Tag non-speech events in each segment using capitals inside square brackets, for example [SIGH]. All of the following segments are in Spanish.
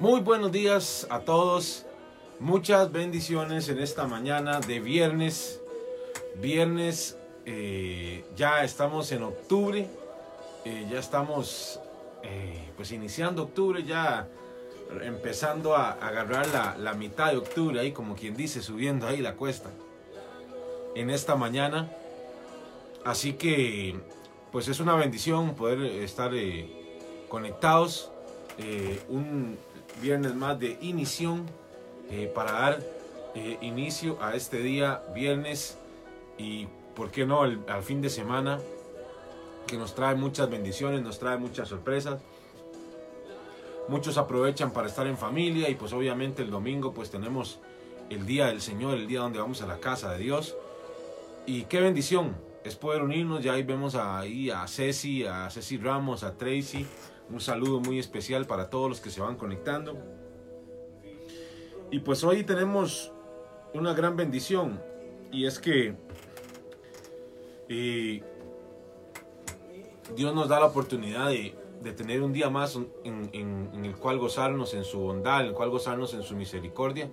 Muy buenos días a todos. Muchas bendiciones en esta mañana de viernes. Viernes, eh, ya estamos en octubre. eh, ya estamos eh, pues iniciando octubre, ya empezando a agarrar la, la mitad de octubre, ahí como quien dice, subiendo ahí la cuesta. En esta mañana. Así que pues es una bendición poder estar conectados. un viernes más de inición eh, para dar eh, inicio a este día viernes y por qué no el- al fin de semana que nos trae muchas bendiciones, nos trae muchas sorpresas. Muchos aprovechan para estar en familia y pues obviamente el domingo pues tenemos el día del Señor, el día donde vamos a la casa de Dios. Y qué bendición es poder unirnos. Ya ahí vemos ahí a Ceci, a Ceci Ramos, a Tracy. Un saludo muy especial para todos los que se van conectando. Y pues hoy tenemos una gran bendición. Y es que eh, Dios nos da la oportunidad de, tener un día más en- en el cual gozarnos en su bondad, en el cual gozarnos en su misericordia.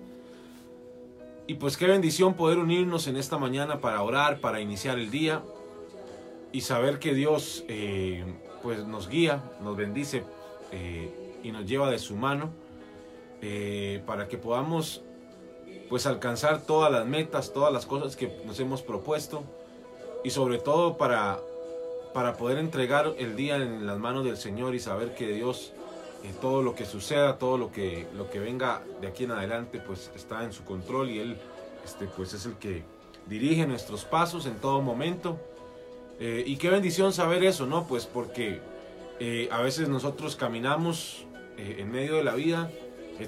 Y pues qué bendición poder unirnos en esta mañana para orar, para iniciar el día y saber que Dios eh, pues nos guía, nos bendice eh, y nos lleva de su mano eh, para que podamos pues alcanzar todas las metas, todas las cosas que nos hemos propuesto y sobre todo para, para poder entregar el día en las manos del Señor y saber que Dios todo lo que suceda, todo lo que, lo que venga de aquí en adelante, pues está en su control y Él este, pues es el que dirige nuestros pasos en todo momento. Eh, y qué bendición saber eso, ¿no? Pues porque eh, a veces nosotros caminamos eh, en medio de la vida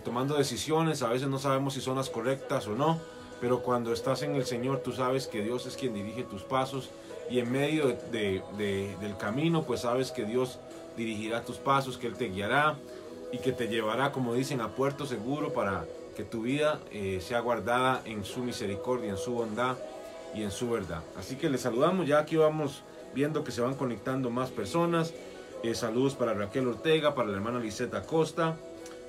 tomando decisiones, a veces no sabemos si son las correctas o no, pero cuando estás en el Señor tú sabes que Dios es quien dirige tus pasos y en medio de- de- de- del camino pues sabes que Dios dirigirá tus pasos, que Él te guiará y que te llevará, como dicen, a puerto seguro para que tu vida eh, sea guardada en su misericordia, en su bondad y en su verdad. Así que les saludamos, ya aquí vamos viendo que se van conectando más personas. Eh, saludos para Raquel Ortega, para la hermana Liseta Acosta,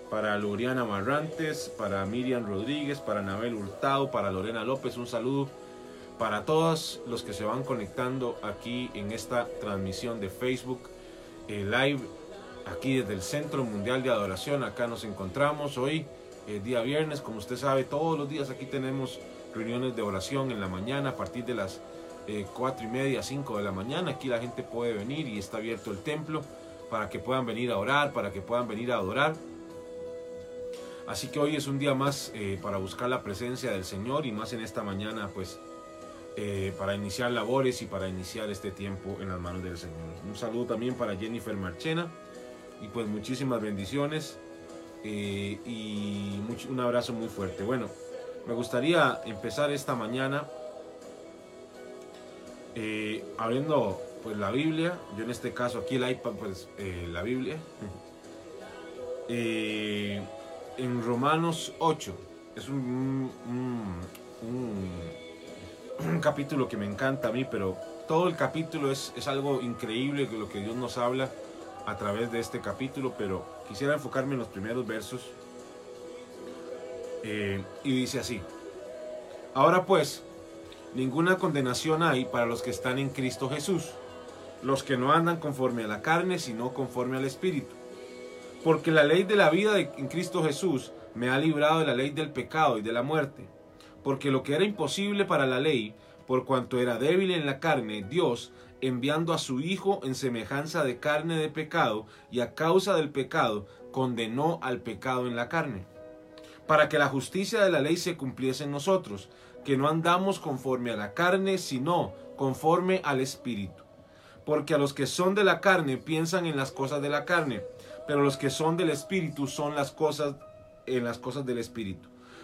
para Loriana Marrantes, para Miriam Rodríguez, para Anabel Hurtado, para Lorena López, un saludo para todos los que se van conectando aquí en esta transmisión de Facebook eh, Live, aquí desde el Centro Mundial de Adoración. Acá nos encontramos hoy, eh, día viernes, como usted sabe, todos los días aquí tenemos reuniones de oración en la mañana a partir de las eh, cuatro y media, 5 de la mañana. Aquí la gente puede venir y está abierto el templo para que puedan venir a orar, para que puedan venir a adorar. Así que hoy es un día más eh, para buscar la presencia del Señor y más en esta mañana, pues, eh, para iniciar labores y para iniciar este tiempo en las manos del Señor. Un saludo también para Jennifer Marchena y pues muchísimas bendiciones eh, y un abrazo muy fuerte. Bueno, me gustaría empezar esta mañana eh, abriendo pues la Biblia, yo en este caso aquí el iPad, pues eh, la Biblia. [LAUGHS] En Romanos 8. Es un- un capítulo que me encanta a mí, pero todo el capítulo es, es algo increíble lo que Dios nos habla a través de este capítulo, pero quisiera enfocarme en los primeros versos. Eh, y dice así. Ahora pues, ninguna condenación hay para los que están en Cristo Jesús, los que no andan conforme a la carne, sino conforme al Espíritu. Porque la ley de la vida en Cristo Jesús me ha librado de la ley del pecado y de la muerte. Porque lo que era imposible para la ley, por cuanto era débil en la carne, Dios, enviando a su Hijo en semejanza de carne de pecado, y a causa del pecado, condenó al pecado en la carne. Para que la justicia de la ley se cumpliese en nosotros, que no andamos conforme a la carne, sino conforme al Espíritu. Porque a los que son de la carne piensan en las cosas de la carne, pero los que son del espíritu son las cosas en las cosas del espíritu.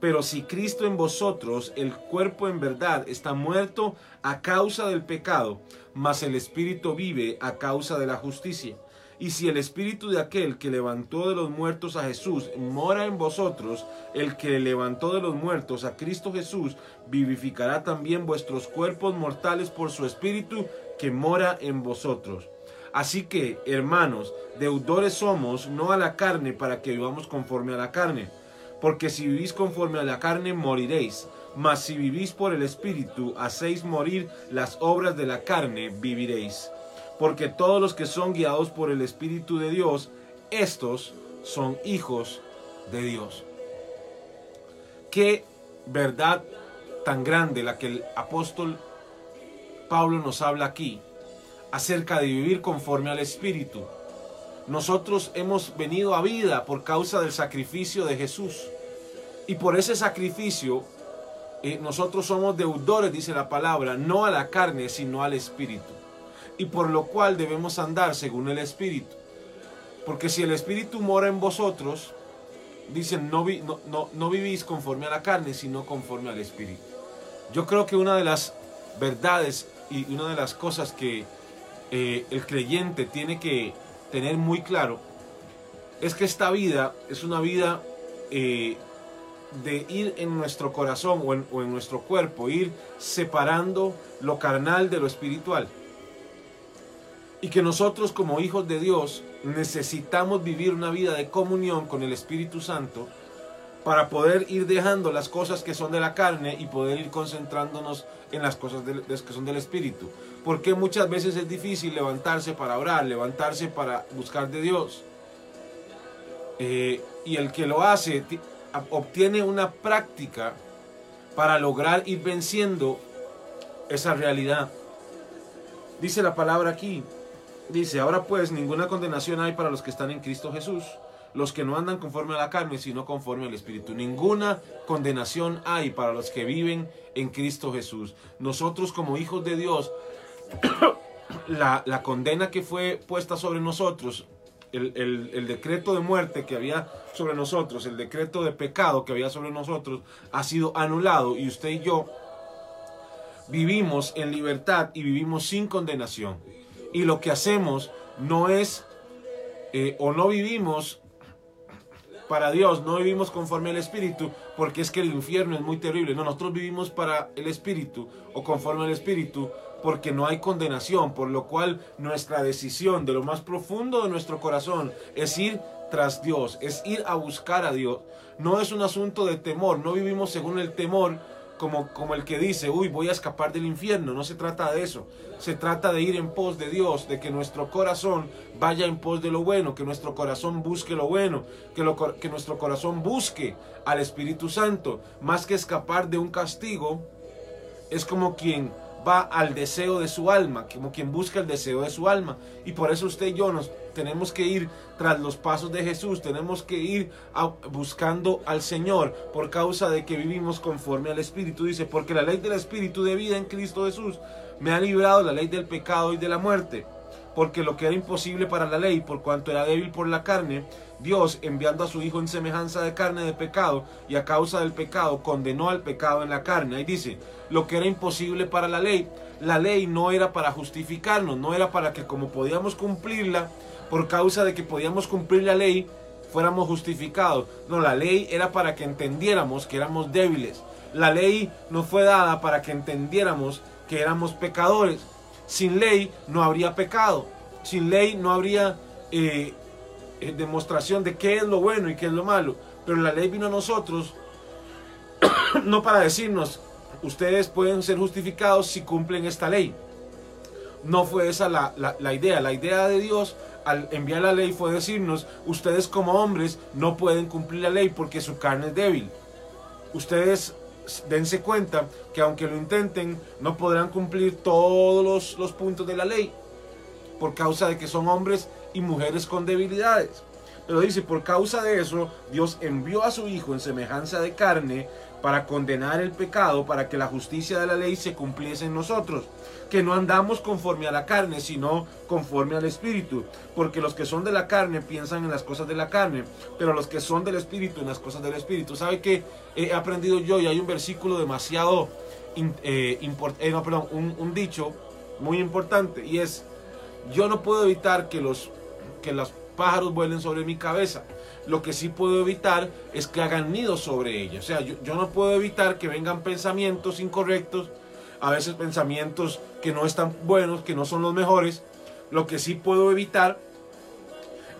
Pero si Cristo en vosotros, el cuerpo en verdad, está muerto a causa del pecado, mas el espíritu vive a causa de la justicia. Y si el espíritu de aquel que levantó de los muertos a Jesús mora en vosotros, el que levantó de los muertos a Cristo Jesús vivificará también vuestros cuerpos mortales por su espíritu que mora en vosotros. Así que, hermanos, deudores somos, no a la carne, para que vivamos conforme a la carne. Porque si vivís conforme a la carne, moriréis. Mas si vivís por el Espíritu, hacéis morir las obras de la carne, viviréis. Porque todos los que son guiados por el Espíritu de Dios, estos son hijos de Dios. Qué verdad tan grande la que el apóstol Pablo nos habla aquí acerca de vivir conforme al Espíritu. Nosotros hemos venido a vida por causa del sacrificio de Jesús. Y por ese sacrificio eh, nosotros somos deudores, dice la palabra, no a la carne, sino al Espíritu. Y por lo cual debemos andar según el Espíritu. Porque si el Espíritu mora en vosotros, dicen, no, no, no vivís conforme a la carne, sino conforme al Espíritu. Yo creo que una de las verdades y una de las cosas que eh, el creyente tiene que tener muy claro es que esta vida es una vida eh, de ir en nuestro corazón o en, o en nuestro cuerpo, ir separando lo carnal de lo espiritual. Y que nosotros como hijos de Dios necesitamos vivir una vida de comunión con el Espíritu Santo para poder ir dejando las cosas que son de la carne y poder ir concentrándonos en las cosas que son del Espíritu. Porque muchas veces es difícil levantarse para orar, levantarse para buscar de Dios. Eh, y el que lo hace obtiene una práctica para lograr ir venciendo esa realidad. Dice la palabra aquí, dice, ahora pues ninguna condenación hay para los que están en Cristo Jesús los que no andan conforme a la carne, sino conforme al Espíritu. Ninguna condenación hay para los que viven en Cristo Jesús. Nosotros como hijos de Dios, [COUGHS] la, condena que fue puesta sobre nosotros, el, el, decreto de muerte que había sobre nosotros, el decreto de pecado que había sobre nosotros, ha sido anulado y usted y yo vivimos en libertad y vivimos sin condenación. Y lo que hacemos no es eh, o no vivimos para Dios, no vivimos conforme al Espíritu, porque es que el infierno es muy terrible. No, nosotros vivimos para el Espíritu o conforme al Espíritu, porque no hay condenación, por lo cual nuestra decisión de lo más profundo de nuestro corazón es ir tras Dios, es ir a buscar a Dios. No es un asunto de temor, no vivimos según el temor, como, como el que dice, uy, voy a escapar del infierno. No se trata de eso. Se trata de ir en pos de Dios, de que nuestro corazón vaya en pos de lo bueno, que nuestro corazón busque lo bueno, que, lo, que nuestro corazón busque al Espíritu Santo. Más que escapar de un castigo, es como quien va al deseo de su alma, como quien busca el deseo de su alma. Y por eso usted y yo nos tenemos que ir tras los pasos de Jesús, tenemos que ir buscando al Señor por causa de que vivimos conforme al Espíritu. Dice, porque la ley del Espíritu de vida en Cristo Jesús me ha librado la ley del pecado y de la muerte. Porque lo que era imposible para la ley, por cuanto era débil por la carne, Dios, enviando a su Hijo en semejanza de carne de pecado, y a causa del pecado, condenó al pecado en la carne. Ahí dice, lo que era imposible para la ley, la ley no era para justificarnos, no era para que como podíamos cumplirla, por causa de que podíamos cumplir la ley, fuéramos justificados. No, la ley era para que entendiéramos que éramos débiles. La ley no fue dada para que entendiéramos que éramos pecadores. Sin ley no habría pecado. Sin ley no habría eh, eh, demostración de qué es lo bueno y qué es lo malo. Pero la ley vino a nosotros [COUGHS] no para decirnos, ustedes pueden ser justificados si cumplen esta ley. No fue esa la, la, idea. La idea de Dios al enviar la ley fue decirnos, ustedes como hombres no pueden cumplir la ley porque su carne es débil. Ustedes dense cuenta que aunque lo intenten, no podrán cumplir todos los, los puntos de la ley por causa de que son hombres y mujeres con debilidades. Pero dice, por causa de eso, Dios envió a su Hijo en semejanza de carne para condenar el pecado, para que la justicia de la ley se cumpliese en nosotros, que no andamos conforme a la carne, sino conforme al Espíritu, porque los que son de la carne piensan en las cosas de la carne, pero los que son del Espíritu en las cosas del Espíritu. ¿Sabe que he aprendido yo? Y hay un versículo demasiado, eh, eh, no, perdón, un, un dicho muy importante, y es, yo no puedo evitar que los, que los pájaros vuelen sobre mi cabeza lo que sí puedo evitar es que hagan nidos sobre ella. O sea, yo, no puedo evitar que vengan pensamientos incorrectos, a veces pensamientos que no están buenos, que no son los mejores. Lo que sí puedo evitar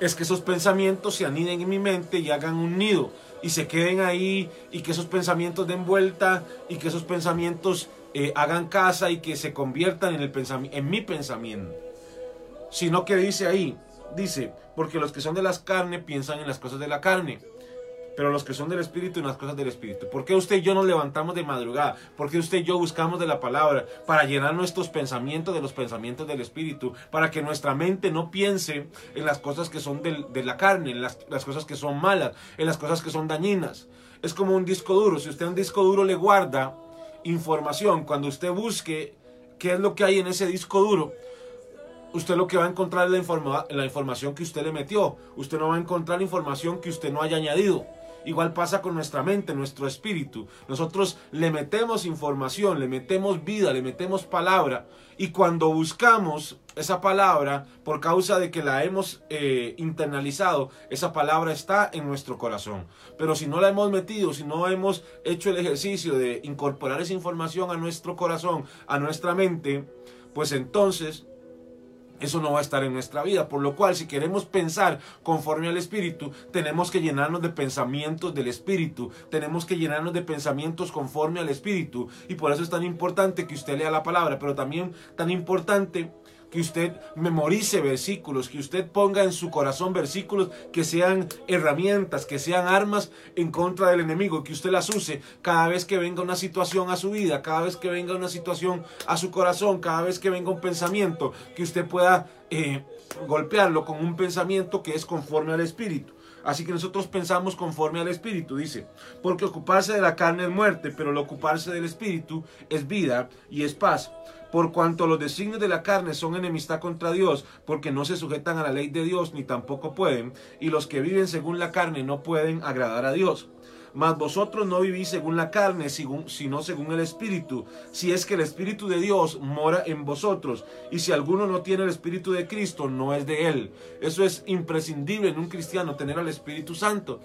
es que esos pensamientos se aniden en mi mente y hagan un nido y se queden ahí y que esos pensamientos den vuelta y que esos pensamientos eh, hagan casa y que se conviertan en, el en mi pensamiento. Sino que dice ahí, dice, porque los que son de las carnes piensan en las cosas de la carne, pero los que son del Espíritu en las cosas del Espíritu. ¿Por qué usted y yo nos levantamos de madrugada? ¿Por qué usted y yo buscamos de la palabra para llenar nuestros pensamientos de los pensamientos del Espíritu? Para que nuestra mente no piense en las cosas que son de la carne, en las, las cosas que son malas, en las cosas que son dañinas. Es como un disco duro. Si usted un disco duro le guarda información, cuando usted busque qué es lo que hay en ese disco duro, usted lo que va a encontrar es la, la información que usted le metió. Usted no va a encontrar información que usted no haya añadido. Igual pasa con nuestra mente, nuestro espíritu. Nosotros le metemos información, le metemos vida, le metemos palabra. Y cuando buscamos esa palabra, por causa de que la hemos eh, internalizado, esa palabra está en nuestro corazón. Pero si no la hemos metido, si no hemos hecho el ejercicio de incorporar esa información a nuestro corazón, a nuestra mente, pues entonces eso no va a estar en nuestra vida. Por lo cual, si queremos pensar conforme al Espíritu, tenemos que llenarnos de pensamientos del Espíritu. Tenemos que llenarnos de pensamientos conforme al Espíritu. Y por eso es tan importante que usted lea la palabra, pero también tan importante que usted memorice versículos, que usted ponga en su corazón versículos que sean herramientas, que sean armas en contra del enemigo, que usted las use cada vez que venga una situación a su vida, cada vez que venga una situación a su corazón, cada vez que venga un pensamiento, que usted pueda eh, golpearlo con un pensamiento que es conforme al Espíritu. Así que nosotros pensamos conforme al Espíritu, dice, porque ocuparse de la carne es muerte, pero el ocuparse del Espíritu es vida y es paz por cuanto los designios de la carne son enemistad contra Dios, porque no se sujetan a la ley de Dios ni tampoco pueden, y los que viven según la carne no pueden agradar a Dios. Mas vosotros no vivís según la carne, sino según el Espíritu, si es que el Espíritu de Dios mora en vosotros, y si alguno no tiene el Espíritu de Cristo, no es de él. Eso es imprescindible en un cristiano, tener al Espíritu Santo.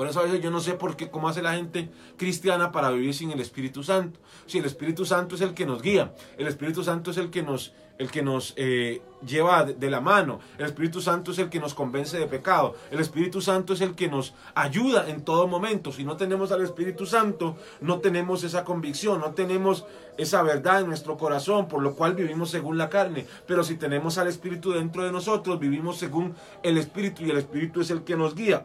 Por eso a veces yo no sé por qué, cómo hace la gente cristiana para vivir sin el Espíritu Santo. Si el Espíritu Santo es el que nos guía, el Espíritu Santo es el que nos, el que nos eh, lleva de, la mano, el Espíritu Santo es el que nos convence de pecado, el Espíritu Santo es el que nos ayuda en todo momento. Si no tenemos al Espíritu Santo, no tenemos esa convicción, no tenemos esa verdad en nuestro corazón, por lo cual vivimos según la carne. Pero si tenemos al Espíritu dentro de nosotros, vivimos según el Espíritu y el Espíritu es el que nos guía.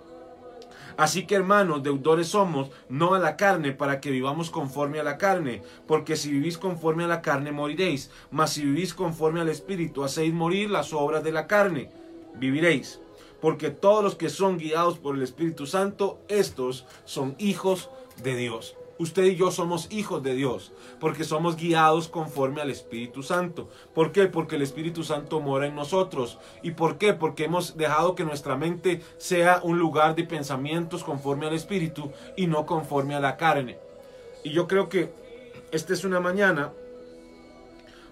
Así que hermanos, deudores somos, no a la carne, para que vivamos conforme a la carne, porque si vivís conforme a la carne moriréis, mas si vivís conforme al Espíritu, hacéis morir las obras de la carne, viviréis. Porque todos los que son guiados por el Espíritu Santo, estos son hijos de Dios. Usted y yo somos hijos de Dios, porque somos guiados conforme al Espíritu Santo. ¿Por qué? Porque el Espíritu Santo mora en nosotros. ¿Y por qué? Porque hemos dejado que nuestra mente sea un lugar de pensamientos conforme al Espíritu y no conforme a la carne. Y yo creo que esta es una mañana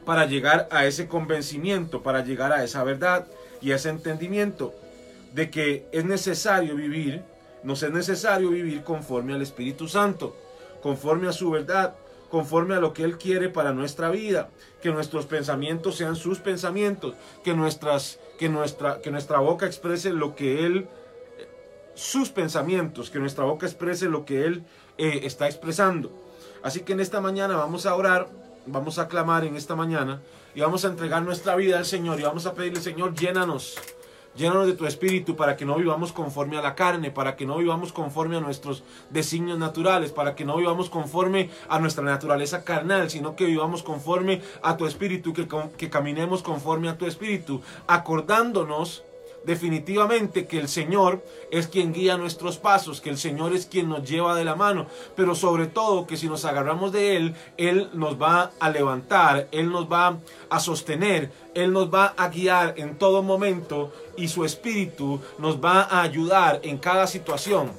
para llegar a ese convencimiento, para llegar a esa verdad y a ese entendimiento de que es necesario vivir, nos es necesario vivir conforme al Espíritu Santo conforme a su verdad, conforme a lo que Él quiere para nuestra vida, que nuestros pensamientos sean sus pensamientos, que, nuestras, que, nuestra, que nuestra boca exprese lo que Él, sus pensamientos, que nuestra boca exprese lo que Él eh, está expresando. Así que en esta mañana vamos a orar vamos a clamar en esta mañana y vamos a entregar nuestra vida al Señor y vamos a pedirle, Señor, llénanos. Llénanos de tu espíritu para que no vivamos conforme a la carne, para que no vivamos conforme a nuestros designios naturales, para que no vivamos conforme a nuestra naturaleza carnal, sino que vivamos conforme a tu espíritu, que, que caminemos conforme a tu espíritu, acordándonos definitivamente que el Señor es quien guía nuestros pasos, que el Señor es quien nos lleva de la mano, pero sobre todo que si nos agarramos de Él, Él nos va a levantar, Él nos va a sostener, Él nos va a guiar en todo momento y su Espíritu nos va a ayudar en cada situación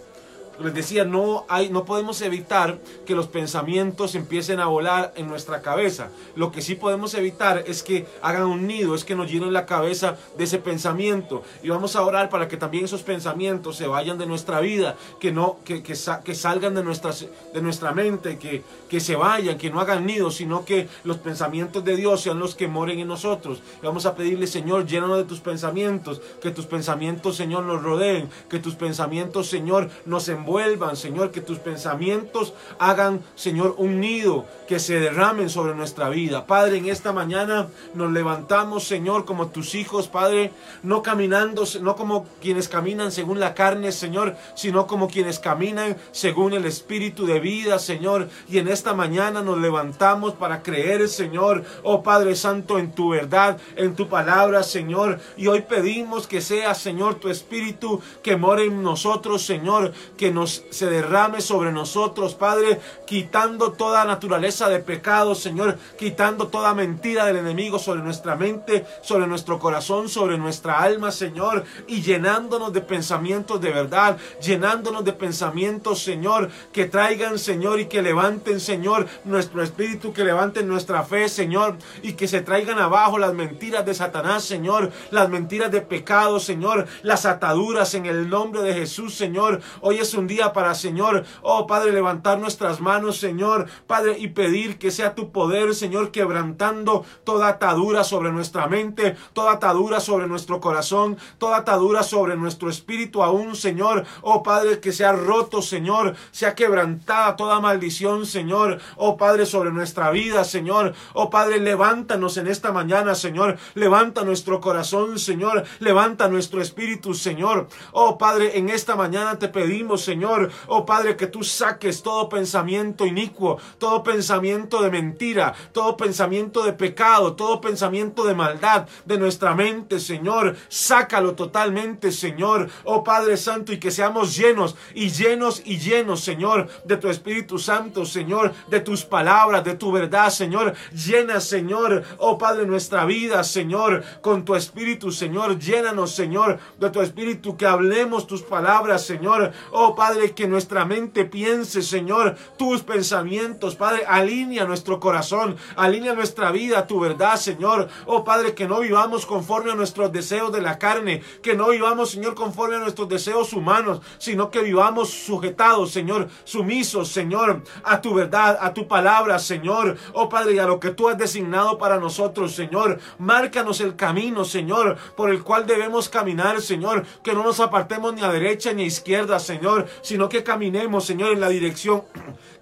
les decía, no, hay, no podemos evitar que los pensamientos empiecen a volar en nuestra cabeza. Lo que sí podemos evitar es que hagan un nido, es que nos llenen la cabeza de ese pensamiento. Y vamos a orar para que también esos pensamientos se vayan de nuestra vida, que, no, que, que, salgan de, nuestras, de nuestra mente, que, que se vayan, que no hagan nido, sino que los pensamientos de Dios sean los que moren en nosotros. Y vamos a pedirle, Señor, llénanos de tus pensamientos, que tus pensamientos, Señor, nos rodeen, que tus pensamientos, Señor, nos envuelvan vuelvan, Señor, que tus pensamientos hagan, Señor, un nido que se derramen sobre nuestra vida. Padre, en esta mañana nos levantamos, Señor, como tus hijos, Padre, no caminando, no como quienes caminan según la carne, Señor, sino como quienes caminan según el Espíritu de vida, Señor. Y en esta mañana nos levantamos para creer, Señor, oh Padre Santo, en tu verdad, en tu palabra, Señor. Y hoy pedimos que sea, Señor, tu Espíritu que more en nosotros, Señor, que nos se derrame sobre nosotros, Padre, quitando toda naturaleza de pecado, Señor, quitando toda mentira del enemigo sobre nuestra mente, sobre nuestro corazón, sobre nuestra alma, Señor, y llenándonos de pensamientos de verdad, llenándonos de pensamientos, Señor, que traigan, Señor, y que levanten, Señor, nuestro espíritu, que levanten nuestra fe, Señor, y que se traigan abajo las mentiras de Satanás, Señor, las mentiras de pecado, Señor, las ataduras en el nombre de Jesús, Señor. Hoy es un día para, Señor, oh Padre, levantar nuestras manos, Señor, Padre, y pedir que sea tu poder, Señor, quebrantando toda atadura sobre nuestra mente, toda atadura sobre nuestro corazón, toda atadura sobre nuestro espíritu aún, Señor, oh Padre, que sea roto, Señor, sea quebrantada toda maldición, Señor, oh Padre, sobre nuestra vida, Señor, oh Padre, levántanos en esta mañana, Señor, levanta nuestro corazón, Señor, levanta nuestro espíritu, Señor, oh Padre, en esta mañana te pedimos, Señor, oh Padre, que tú saques todo pensamiento inicuo, todo pensamiento de mentira, todo pensamiento de pecado, todo pensamiento de maldad de nuestra mente, Señor. Sácalo totalmente, Señor, oh Padre Santo, y que seamos llenos y llenos y llenos, Señor, de tu Espíritu Santo, Señor, de tus palabras, de tu verdad, Señor. Llena, Señor, oh Padre, nuestra vida, Señor, con tu Espíritu, Señor. Llénanos, Señor, de tu Espíritu, que hablemos tus palabras, Señor. Oh Padre, que nuestra mente piense, Señor, tus pensamientos, Padre, alinea nuestro corazón, alinea nuestra vida tu verdad, Señor. Oh Padre, que no vivamos conforme a nuestros deseos de la carne, que no vivamos, Señor, conforme a nuestros deseos humanos, sino que vivamos sujetados, Señor, sumisos, Señor, a tu verdad, a tu palabra, Señor. Oh Padre, y a lo que tú has designado para nosotros, Señor. Márcanos el camino, Señor, por el cual debemos caminar, Señor, que no nos apartemos ni a derecha ni a izquierda, Señor, sino que caminemos, Señor, en la dirección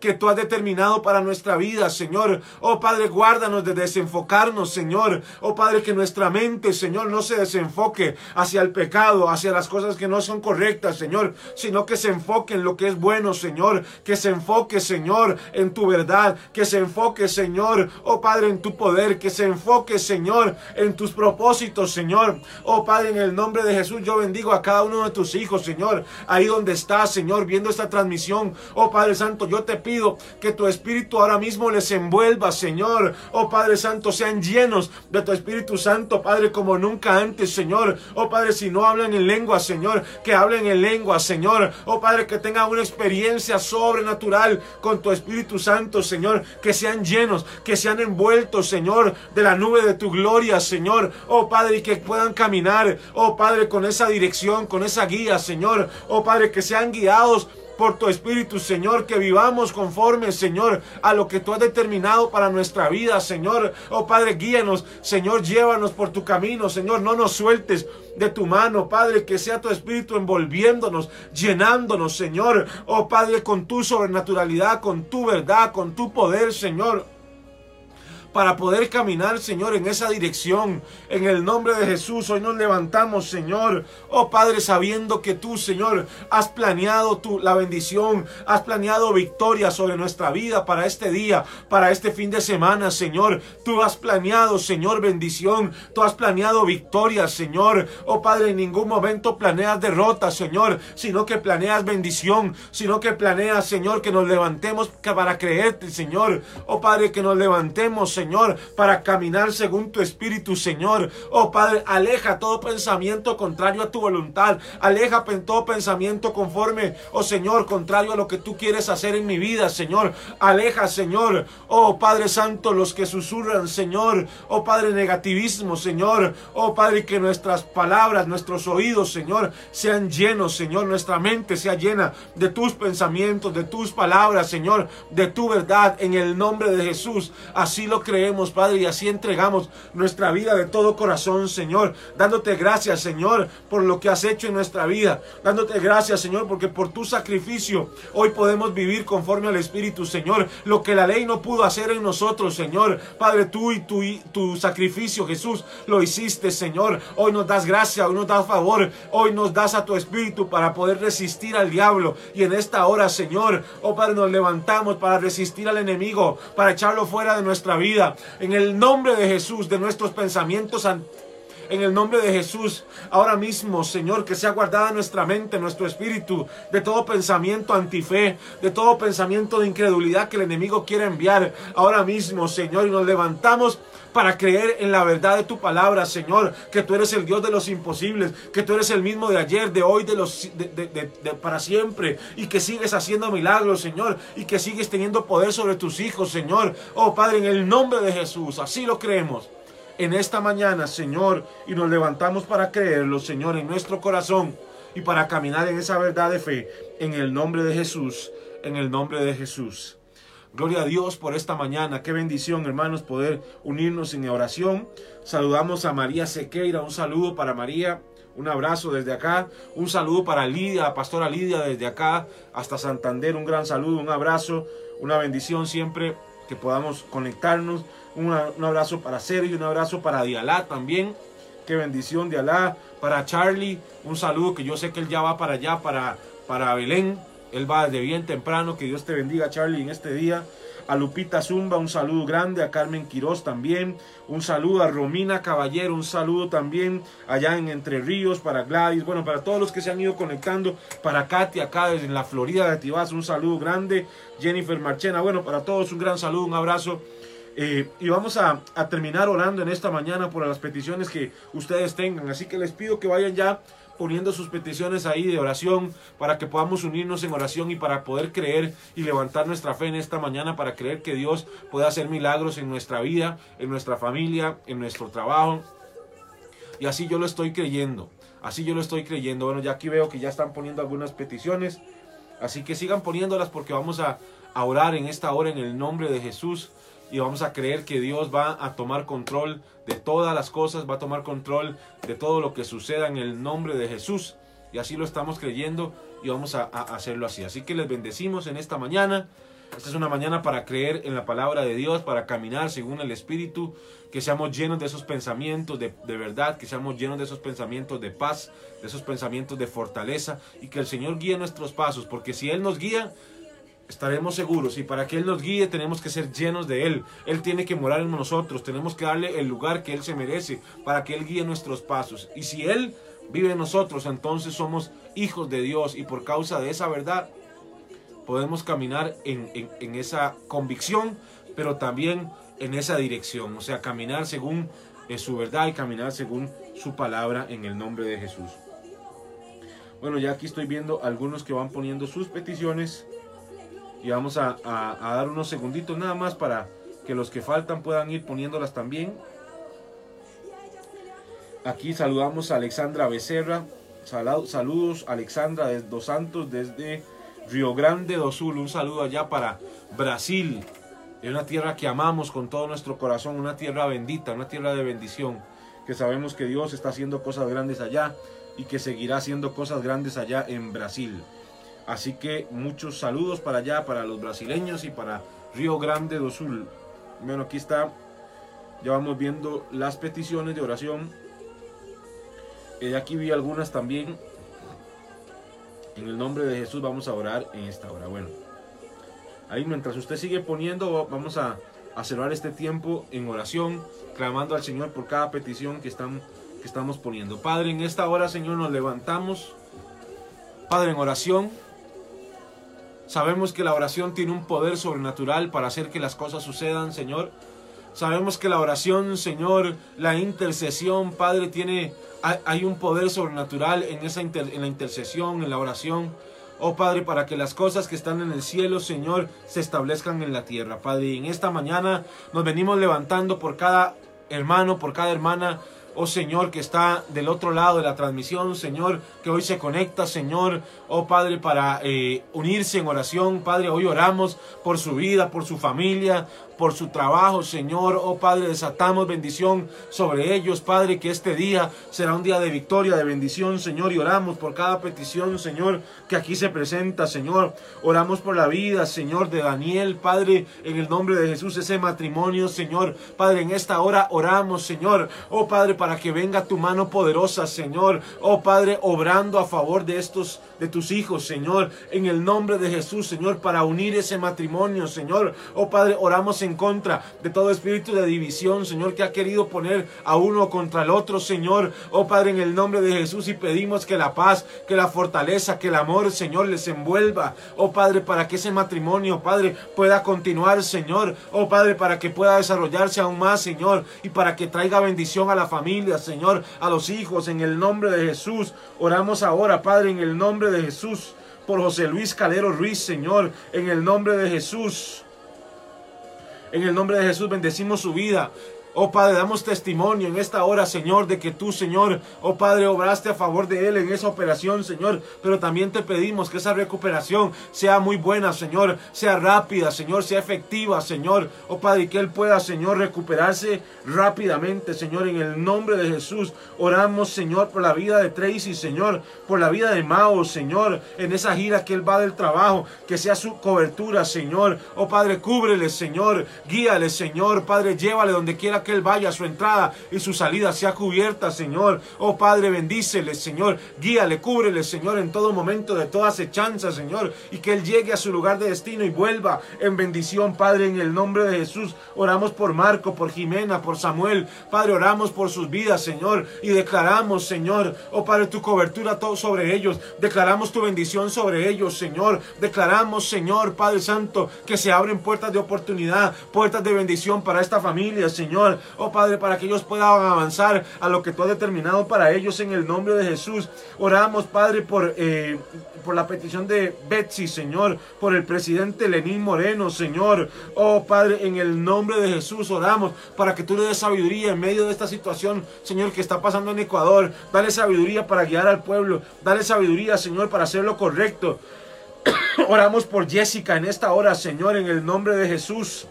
que tú has determinado para nuestra vida, Señor. Oh Padre, guárdanos de desenfocarnos, Señor. Oh Padre, que nuestra mente, Señor, no se desenfoque hacia el pecado, hacia las cosas que no son correctas, Señor, sino que se enfoque en lo que es bueno, Señor. Que se enfoque, Señor, en tu verdad. Que se enfoque, Señor, oh Padre, en tu poder. Que se enfoque, Señor, en tus propósitos, Señor. Oh Padre, en el nombre de Jesús, yo bendigo a cada uno de tus hijos, Señor. Ahí donde estás, Señor, viendo esta transmisión. Oh Padre Santo, yo te pido que tu Espíritu ahora mismo les envuelva, Señor. Oh Padre Santo, sean llenos de tu Espíritu Santo, Padre, como nunca antes, Señor. Oh Padre, si no hablan en lengua, Señor, que hablen en lengua, Señor. Oh Padre, que tengan una experiencia sobrenatural con tu Espíritu Santo, Señor. Que sean llenos, que sean envueltos, Señor, de la nube de tu gloria, Señor. Oh Padre, y que puedan caminar, oh Padre, con esa dirección, con esa guía, Señor. Oh Padre, que sean guiados por tu Espíritu, Señor, que vivamos conforme, Señor, a lo que tú has determinado para nuestra vida, Señor. Oh Padre, guíanos, Señor, llévanos por tu camino, Señor, no nos sueltes de tu mano, Padre, que sea tu Espíritu envolviéndonos, llenándonos, Señor. Oh Padre, con tu sobrenaturalidad, con tu verdad, con tu poder, Señor. Para poder caminar, Señor, en esa dirección. En el nombre de Jesús, hoy nos levantamos, Señor. Oh Padre, sabiendo que tú, Señor, has planeado tu, la bendición, has planeado victoria sobre nuestra vida para este día, para este fin de semana, Señor. Tú has planeado, Señor, bendición. Tú has planeado victoria, Señor. Oh Padre, en ningún momento planeas derrota, Señor, sino que planeas bendición, sino que planeas, Señor, que nos levantemos para creerte, Señor. Oh Padre, que nos levantemos, Señor, para caminar según tu espíritu, Señor. Oh Padre, aleja todo pensamiento contrario a tu voluntad. Aleja todo pensamiento conforme, oh Señor, contrario a lo que tú quieres hacer en mi vida, Señor. Aleja, Señor, oh Padre Santo, los que susurran, Señor. Oh Padre, negativismo, Señor. Oh Padre, que nuestras palabras, nuestros oídos, Señor, sean llenos, Señor. Nuestra mente sea llena de tus pensamientos, de tus palabras, Señor, de tu verdad, en el nombre de Jesús. Así lo creemos, Padre, y así entregamos nuestra vida de todo corazón, Señor. Dándote gracias, Señor, por lo que has hecho en nuestra vida. Dándote gracias, Señor, porque por tu sacrificio hoy podemos vivir conforme al Espíritu, Señor. Lo que la ley no pudo hacer en nosotros, Señor. Padre, tú y tu, tu sacrificio, Jesús, lo hiciste, Señor. Hoy nos das gracia, hoy nos das favor, hoy nos das a tu Espíritu para poder resistir al diablo. Y en esta hora, Señor, oh Padre, nos levantamos para resistir al enemigo, para echarlo fuera de nuestra vida. En el nombre de Jesús, de nuestros pensamientos en el nombre de Jesús, ahora mismo, Señor, que sea guardada nuestra mente, nuestro espíritu, de todo pensamiento antife, de todo pensamiento de incredulidad que el enemigo quiere enviar. Ahora mismo, Señor, y nos levantamos para creer en la verdad de tu palabra, Señor, que tú eres el Dios de los imposibles, que tú eres el mismo de ayer, de hoy, de los de, para siempre, y que sigues haciendo milagros, Señor, y que sigues teniendo poder sobre tus hijos, Señor. Oh Padre, en el nombre de Jesús, así lo creemos en esta mañana, Señor, y nos levantamos para creerlo, Señor, en nuestro corazón y para caminar en esa verdad de fe, en el nombre de Jesús, en el nombre de Jesús. Gloria a Dios por esta mañana. Qué bendición, hermanos, poder unirnos en oración. Saludamos a María Sequeira. Un saludo para María. Un abrazo desde acá. Un saludo para Lidia, pastora Lidia desde acá hasta Santander. Un gran saludo, un abrazo, una bendición siempre que podamos conectarnos un abrazo para Sergio, un abrazo para Dialá también. Qué bendición Dialá. Para Charlie, un saludo que yo sé que él ya va para allá, para, para Belén. Él va desde bien temprano. Que Dios te bendiga, Charlie, en este día. A Lupita Zumba, un saludo grande. A Carmen Quiroz también. Un saludo a Romina Caballero. Un saludo también allá en Entre Ríos. Para Gladys. Bueno, para todos los que se han ido conectando. Para Katy acá desde la Florida de Tibás. Un saludo grande. Jennifer Marchena. Bueno, para todos un gran saludo, un abrazo. Eh, y vamos a, terminar orando en esta mañana por las peticiones que ustedes tengan. Así que les pido que vayan ya poniendo sus peticiones ahí de oración para que podamos unirnos en oración y para poder creer y levantar nuestra fe en esta mañana para creer que Dios puede hacer milagros en nuestra vida, en nuestra familia, en nuestro trabajo. Y así yo lo estoy creyendo. Así yo lo estoy creyendo. Bueno, ya aquí veo que ya están poniendo algunas peticiones. Así que sigan poniéndolas porque vamos a, a orar en esta hora en el nombre de Jesús y vamos a creer que Dios va a tomar control de todas las cosas, va a tomar control de todo lo que suceda en el nombre de Jesús. Y así lo estamos creyendo y vamos a, hacerlo así. Así que les bendecimos en esta mañana. Esta es una mañana para creer en la palabra de Dios, para caminar según el Espíritu, que seamos llenos de esos pensamientos de, verdad, que seamos llenos de esos pensamientos de paz, de esos pensamientos de fortaleza y que el Señor guíe nuestros pasos, porque si Él nos guía, estaremos seguros y para que Él nos guíe tenemos que ser llenos de Él. Él tiene que morar en nosotros, tenemos que darle el lugar que Él se merece para que Él guíe nuestros pasos. Y si Él vive en nosotros, entonces somos hijos de Dios y por causa de esa verdad podemos caminar en, esa convicción, pero también en esa dirección, o sea, caminar según eh, su verdad y caminar según su palabra en el nombre de Jesús. Bueno, ya aquí estoy viendo algunos que van poniendo sus peticiones y vamos a, dar unos segunditos nada más para que los que faltan puedan ir poniéndolas también. Aquí saludamos a Alexandra Becerra. Saludos Alexandra de Dos Santos desde Río Grande do Sul. Un saludo allá para Brasil. Es una tierra que amamos con todo nuestro corazón, una tierra bendita, una tierra de bendición. Que sabemos que Dios está haciendo cosas grandes allá y que seguirá haciendo cosas grandes allá en Brasil. Así que muchos saludos para allá, para los brasileños y para Río Grande do Sul. Bueno, aquí está Ya vamos viendo las peticiones de oración. Eh, aquí vi algunas también. En el nombre de Jesús vamos a orar en esta hora. Bueno, ahí mientras usted sigue poniendo, vamos a, a cerrar este tiempo en oración, clamando al Señor por cada petición que, están, que estamos poniendo. Padre, en esta hora, Señor, nos levantamos. Padre, en oración. Sabemos que la oración tiene un poder sobrenatural para hacer que las cosas sucedan, Señor. Sabemos que la oración, Señor, la intercesión, Padre, tiene hay un poder sobrenatural en esa en la intercesión, en la oración. Oh Padre, para que las cosas que están en el cielo, Señor, se establezcan en la tierra. Padre, en esta mañana nos venimos levantando por cada hermano, por cada hermana oh Señor, que está del otro lado de la transmisión, Señor, que hoy se conecta, Señor, oh Padre, para eh, unirse en oración, Padre, hoy oramos por su vida, por su familia, por su trabajo, Señor. Oh Padre, desatamos bendición sobre ellos, Padre, que este día será un día de victoria, de bendición, Señor. Y oramos por cada petición, Señor, que aquí se presenta, Señor. Oramos por la vida, Señor, de Daniel, Padre, en el nombre de Jesús, ese matrimonio, Señor. Padre, en esta hora oramos, Señor. Oh Padre, para que venga tu mano poderosa, Señor. Oh Padre, obrando a favor de estos, de tus hijos, Señor. En el nombre de Jesús, Señor, para unir ese matrimonio, Señor. Oh Padre, oramos en en contra de todo espíritu de división, Señor, que ha querido poner a uno contra el otro, Señor. Oh Padre, en el nombre de Jesús y pedimos que la paz, que la fortaleza, que el amor, Señor, les envuelva. Oh Padre, para que ese matrimonio, Padre, pueda continuar, Señor. Oh Padre, para que pueda desarrollarse aún más, Señor, y para que traiga bendición a la familia, Señor, a los hijos, en el nombre de Jesús. Oramos ahora, Padre, en el nombre de Jesús por José Luis Calero Ruiz, Señor, en el nombre de Jesús. En el nombre de Jesús bendecimos su vida. Oh Padre, damos testimonio en esta hora, Señor, de que tú, Señor, oh Padre, obraste a favor de él en esa operación, Señor. Pero también te pedimos que esa recuperación sea muy buena, Señor, sea rápida, Señor, sea efectiva, Señor. Oh Padre, que él pueda, Señor, recuperarse rápidamente, Señor, en el nombre de Jesús. Oramos, Señor, por la vida de Tracy, Señor, por la vida de Mao, Señor, en esa gira que él va del trabajo, que sea su cobertura, Señor. Oh Padre, cúbrele, Señor, guíale, Señor, Padre, llévale donde quiera que que Él vaya, su entrada y su salida sea cubierta, Señor. Oh Padre, bendícele, Señor. Guíale, cúbrele, Señor, en todo momento de toda acechanza, Señor. Y que Él llegue a su lugar de destino y vuelva en bendición, Padre, en el nombre de Jesús. Oramos por Marco, por Jimena, por Samuel. Padre, oramos por sus vidas, Señor. Y declaramos, Señor, oh Padre, tu cobertura todo sobre ellos. Declaramos tu bendición sobre ellos, Señor. Declaramos, Señor, Padre Santo, que se abren puertas de oportunidad, puertas de bendición para esta familia, Señor oh Padre, para que ellos puedan avanzar a lo que tú has determinado para ellos en el nombre de Jesús. Oramos, Padre, por, eh, por la petición de Betsy, Señor, por el presidente Lenín Moreno, Señor. Oh Padre, en el nombre de Jesús oramos para que tú le des sabiduría en medio de esta situación, Señor, que está pasando en Ecuador. Dale sabiduría para guiar al pueblo. Dale sabiduría, Señor, para hacer lo correcto. [COUGHS] Oramos por Jessica en esta hora, Señor, en el nombre de Jesús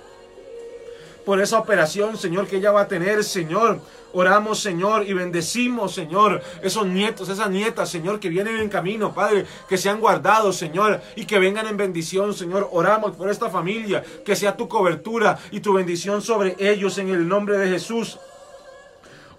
por esa operación, Señor, que ella va a tener, Señor. Oramos, Señor, y bendecimos, Señor, esos nietos, esas nietas, Señor, que vienen en camino, Padre, que sean guardados, Señor, y que vengan en bendición, Señor. Oramos por esta familia, que sea tu cobertura y tu bendición sobre ellos en el nombre de Jesús.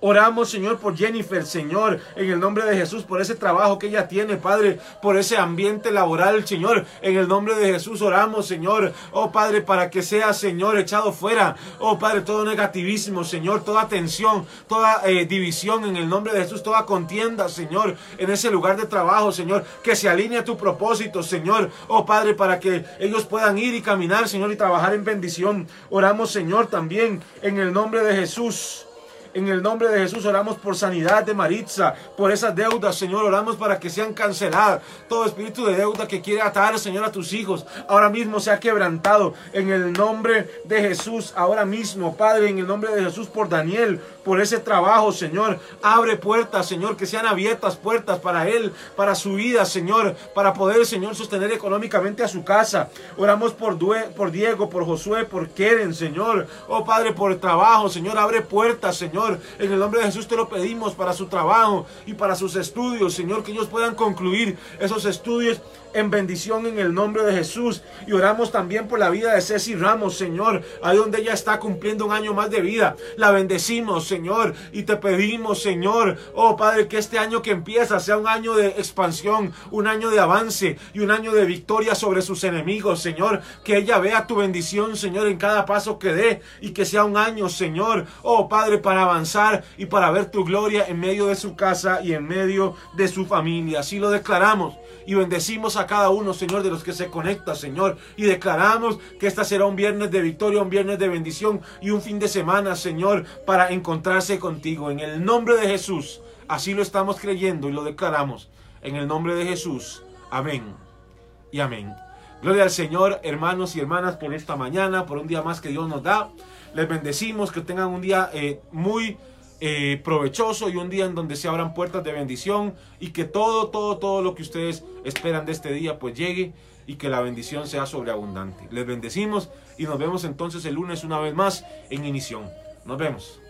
Oramos, Señor, por Jennifer, Señor, en el nombre de Jesús, por ese trabajo que ella tiene, Padre, por ese ambiente laboral, Señor, en el nombre de Jesús oramos, Señor, oh Padre, para que sea, Señor, echado fuera, oh Padre, todo negativismo, Señor, toda tensión, toda eh, división en el nombre de Jesús, toda contienda, Señor, en ese lugar de trabajo, Señor, que se alinee a tu propósito, Señor, oh Padre, para que ellos puedan ir y caminar, Señor, y trabajar en bendición. Oramos, Señor, también en el nombre de Jesús. En el nombre de Jesús oramos por sanidad de Maritza, por esas deudas, Señor, oramos para que sean canceladas. Todo espíritu de deuda que quiere atar, Señor, a tus hijos, ahora mismo se ha quebrantado. En el nombre de Jesús, ahora mismo, Padre, en el nombre de Jesús, por Daniel, por ese trabajo, Señor. Abre puertas, Señor, que sean abiertas puertas para él, para su vida, Señor, para poder, Señor, sostener económicamente a su casa. Oramos por, por Diego, por Josué, por Keren, Señor. Oh Padre, por el trabajo, Señor, abre puertas, Señor En el nombre de Jesús te lo pedimos para su trabajo y para sus estudios, Señor, que ellos puedan concluir esos estudios en bendición en el nombre de Jesús. Y oramos también por la vida de Ceci Ramos, Señor, ahí donde ella está cumpliendo un año más de vida. La bendecimos, Señor, y te pedimos, Señor, oh Padre, que este año que empieza sea un año de expansión, un año de avance y un año de victoria sobre sus enemigos, Señor. Que ella vea tu bendición, Señor, en cada paso que dé y que sea un año, Señor, oh Padre, para avanzar y para ver tu gloria en medio de su casa y en medio de su familia. Así lo declaramos y bendecimos a cada uno, Señor, de los que se conecta, Señor. Y declaramos que esta será un viernes de victoria, un viernes de bendición y un fin de semana, Señor, para encontrarse contigo. En el nombre de Jesús, así lo estamos creyendo y lo declaramos. En el nombre de Jesús. Amén y amén. Gloria al Señor, hermanos y hermanas, por esta mañana, por un día más que Dios nos da. Les bendecimos, que tengan un día eh, muy eh, provechoso y un día en donde se abran puertas de bendición y que todo, todo, todo lo que ustedes esperan de este día pues llegue y que la bendición sea sobreabundante. Les bendecimos y nos vemos entonces el lunes una vez más en Inición. Nos vemos.